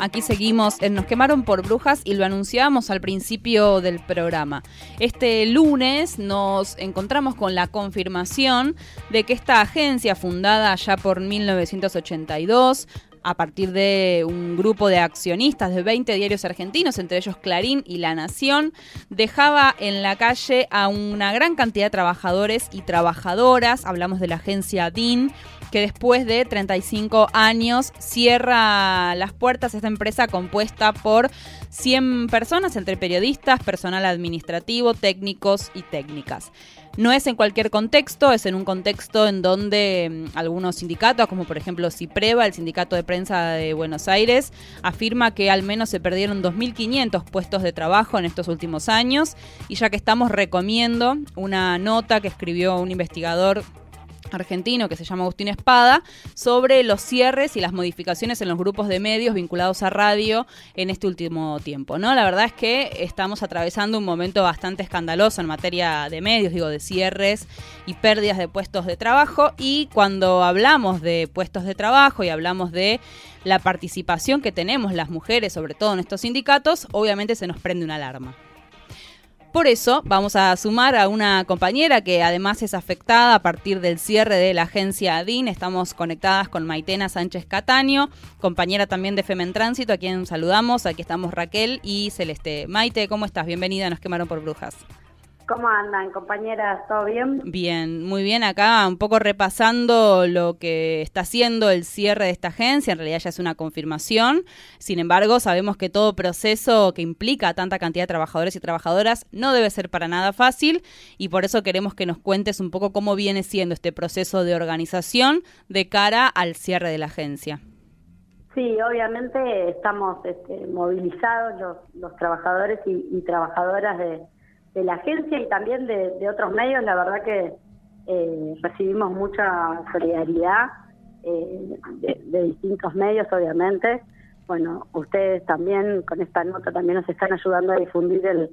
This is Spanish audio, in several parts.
Aquí seguimos en Nos quemaron por brujas y lo anunciábamos al principio del programa. Este lunes nos encontramos con la confirmación de que esta agencia fundada ya por 1982 a partir de un grupo de accionistas de 20 diarios argentinos, entre ellos Clarín y La Nación, dejaba en la calle a una gran cantidad de trabajadores y trabajadoras, hablamos de la agencia DIN, que después de 35 años cierra las puertas esta empresa compuesta por 100 personas entre periodistas, personal administrativo, técnicos y técnicas. No es en cualquier contexto, es en un contexto en donde mm, algunos sindicatos, como por ejemplo CIPREVA, el Sindicato de Prensa de Buenos Aires, afirma que al menos se perdieron 2.500 puestos de trabajo en estos últimos años. Y ya que estamos, recomiendo una nota que escribió un investigador argentino que se llama Agustín Espada sobre los cierres y las modificaciones en los grupos de medios vinculados a radio en este último tiempo, ¿no? La verdad es que estamos atravesando un momento bastante escandaloso en materia de medios, digo, de cierres y pérdidas de puestos de trabajo y cuando hablamos de puestos de trabajo y hablamos de la participación que tenemos las mujeres, sobre todo en estos sindicatos, obviamente se nos prende una alarma. Por eso vamos a sumar a una compañera que además es afectada a partir del cierre de la agencia ADIN. Estamos conectadas con Maitena Sánchez Cataño, compañera también de Femen Tránsito, a quien saludamos. Aquí estamos Raquel y Celeste. Maite, ¿cómo estás? Bienvenida, nos quemaron por brujas. ¿Cómo andan, compañeras? ¿Todo bien? Bien, muy bien. Acá un poco repasando lo que está haciendo el cierre de esta agencia. En realidad ya es una confirmación. Sin embargo, sabemos que todo proceso que implica tanta cantidad de trabajadores y trabajadoras no debe ser para nada fácil y por eso queremos que nos cuentes un poco cómo viene siendo este proceso de organización de cara al cierre de la agencia. Sí, obviamente estamos este, movilizados los, trabajadores y trabajadoras de de la agencia y también de, otros medios, la verdad que eh, recibimos mucha solidaridad eh, de, distintos medios, obviamente. Bueno, ustedes también con esta nota también nos están ayudando a difundir el,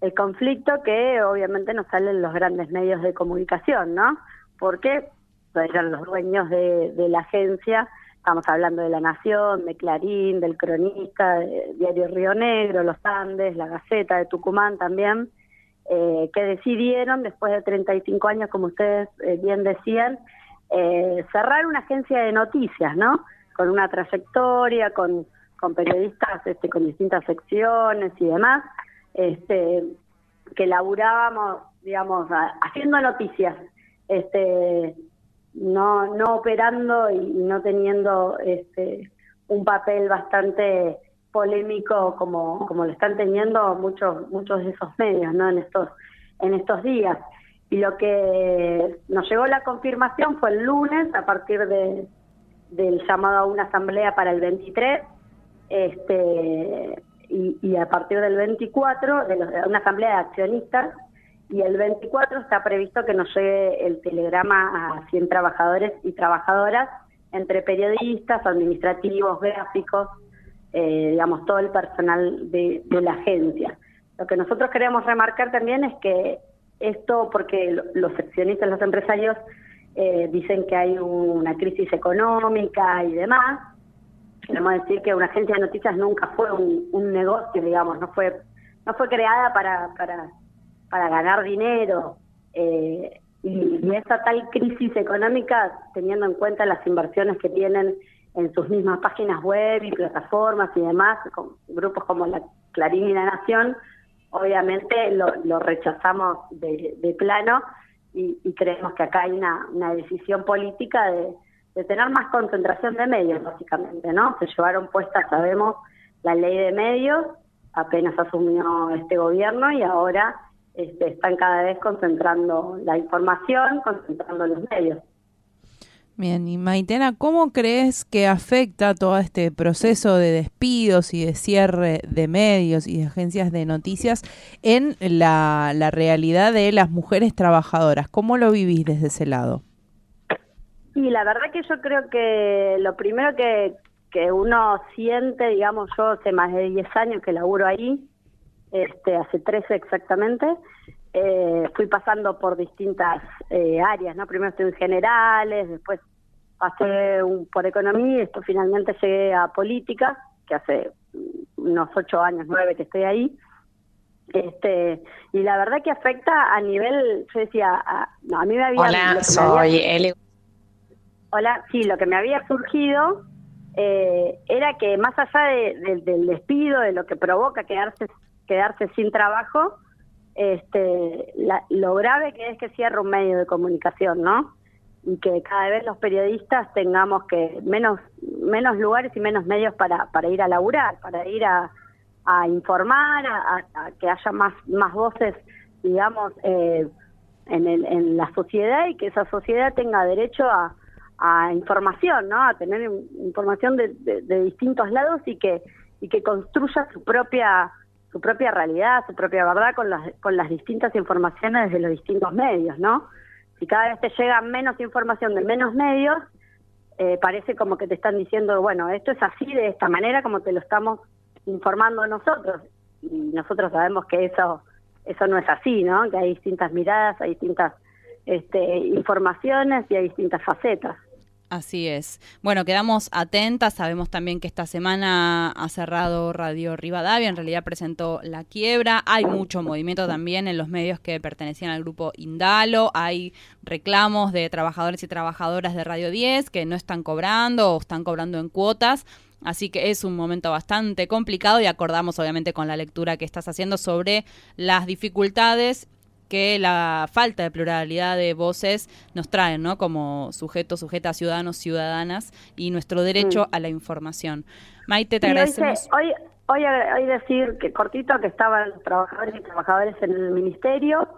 el conflicto que obviamente nos salen los grandes medios de comunicación, ¿no? Porque eran los dueños de, de la agencia, estamos hablando de La Nación, de Clarín, del Cronista, de Diario Río Negro, Los Andes, La Gaceta de Tucumán también, eh, que decidieron, después de 35 años, como ustedes eh, bien decían, eh, cerrar una agencia de noticias, ¿no? Con una trayectoria, con, periodistas este, con distintas secciones y demás, este, que laburábamos, digamos, haciendo noticias, este, no, no operando y, y no teniendo este, un papel bastante polémico como, como lo están teniendo muchos, muchos de esos medios ¿no? en, estos, en estos días. Y lo que nos llegó la confirmación fue el lunes a partir de, del llamado a una asamblea para el 23 este, y, a partir del 24 de, una asamblea de accionistas y el 24 está previsto que nos llegue el telegrama a 100 trabajadores y trabajadoras entre periodistas, administrativos, gráficos, eh, digamos, todo el personal de, la agencia. Lo que nosotros queremos remarcar también es que esto, porque los accionistas, los empresarios eh, dicen que hay una crisis económica y demás, queremos decir que una agencia de noticias nunca fue un, negocio, digamos, no fue no fue creada para para, para ganar dinero. Eh, y, y esa tal crisis económica, teniendo en cuenta las inversiones que tienen en sus mismas páginas web y plataformas y demás, con grupos como la Clarín y la Nación, obviamente lo, rechazamos de, plano y, creemos que acá hay una, decisión política de, tener más concentración de medios, básicamente, ¿no? Se llevaron puestas, sabemos, la ley de medios, apenas asumió este gobierno y ahora este, están cada vez concentrando la información, concentrando los medios. Bien, y Maitena, ¿cómo crees que afecta todo este proceso de despidos y de cierre de medios y de agencias de noticias en la, realidad de las mujeres trabajadoras? ¿Cómo lo vivís desde ese lado? Y la verdad que yo creo que lo primero que, que uno siente, digamos, yo hace más de 10 años que laburo ahí, este, hace 13 exactamente, eh, fui pasando por distintas eh, áreas, ¿no? Primero estuve en generales, después pasé por economía y esto finalmente llegué a política. que hace unos ocho años, nueve que estoy ahí. Este, y la verdad que afecta a nivel, yo decía, a, no, a mí me había... Hola, soy Eli. Hola, sí, lo que me había surgido eh, era que más allá del despido, de lo que provoca quedarse, quedarse sin trabajo, este, lo grave que es que cierra un medio de comunicación, ¿no? Y que cada vez los periodistas tengamos que menos menos lugares y menos medios para, para ir a laburar, para ir a, a informar, a, que haya más más voces, digamos, eh, en, el, en la sociedad y que esa sociedad tenga derecho a, a información, ¿no? A tener información de, de, distintos lados y que y que construya su propia su propia realidad, su propia verdad con las con las distintas informaciones de los distintos medios, ¿no? Si cada vez te llega menos información de menos medios, eh, parece como que te están diciendo, bueno, esto es así de esta manera como te lo estamos informando nosotros y nosotros sabemos que eso eso no es así, ¿no? Que hay distintas miradas, hay distintas este, informaciones y hay distintas facetas. Así es. Bueno, quedamos atentas. Sabemos también que esta semana ha cerrado Radio Rivadavia. En realidad presentó la quiebra. Hay mucho movimiento también en los medios que pertenecían al grupo Indalo. Hay reclamos de trabajadores y trabajadoras de Radio 10 que no están cobrando o están cobrando en cuotas. Así que es un momento bastante complicado y acordamos obviamente con la lectura que estás haciendo sobre las dificultades que la falta de pluralidad de voces nos trae, ¿no? Como sujetos, sujetas, ciudadanos, ciudadanas y nuestro derecho mm. a la información. Maite, te agradecemos. Hoy, hoy, hoy, decir que cortito que estaban los trabajadores y trabajadores en el ministerio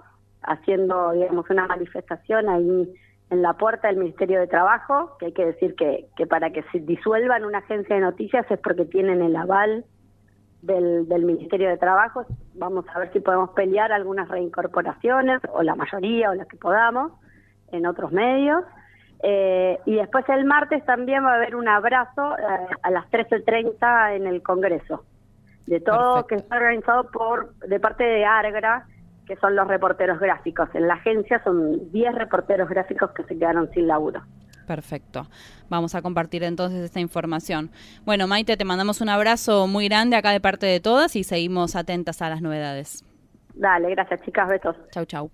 haciendo, digamos, una manifestación ahí en la puerta del Ministerio de Trabajo, que hay que decir que, que para que se disuelvan una agencia de noticias es porque tienen el aval del, del Ministerio de Trabajo. Vamos a ver si podemos pelear algunas reincorporaciones, o la mayoría, o las que podamos, en otros medios. Eh, y después el martes también va a haber un abrazo eh, a las 13.30 en el Congreso, de todo que está organizado por de parte de ARGRA, que son los reporteros gráficos. En la agencia son 10 reporteros gráficos que se quedaron sin laburo. Perfecto. Vamos a compartir entonces esta información. Bueno, Maite, te mandamos un abrazo muy grande acá de parte de todas y seguimos atentas a las novedades. Dale, gracias chicas, besos. Chau, chau.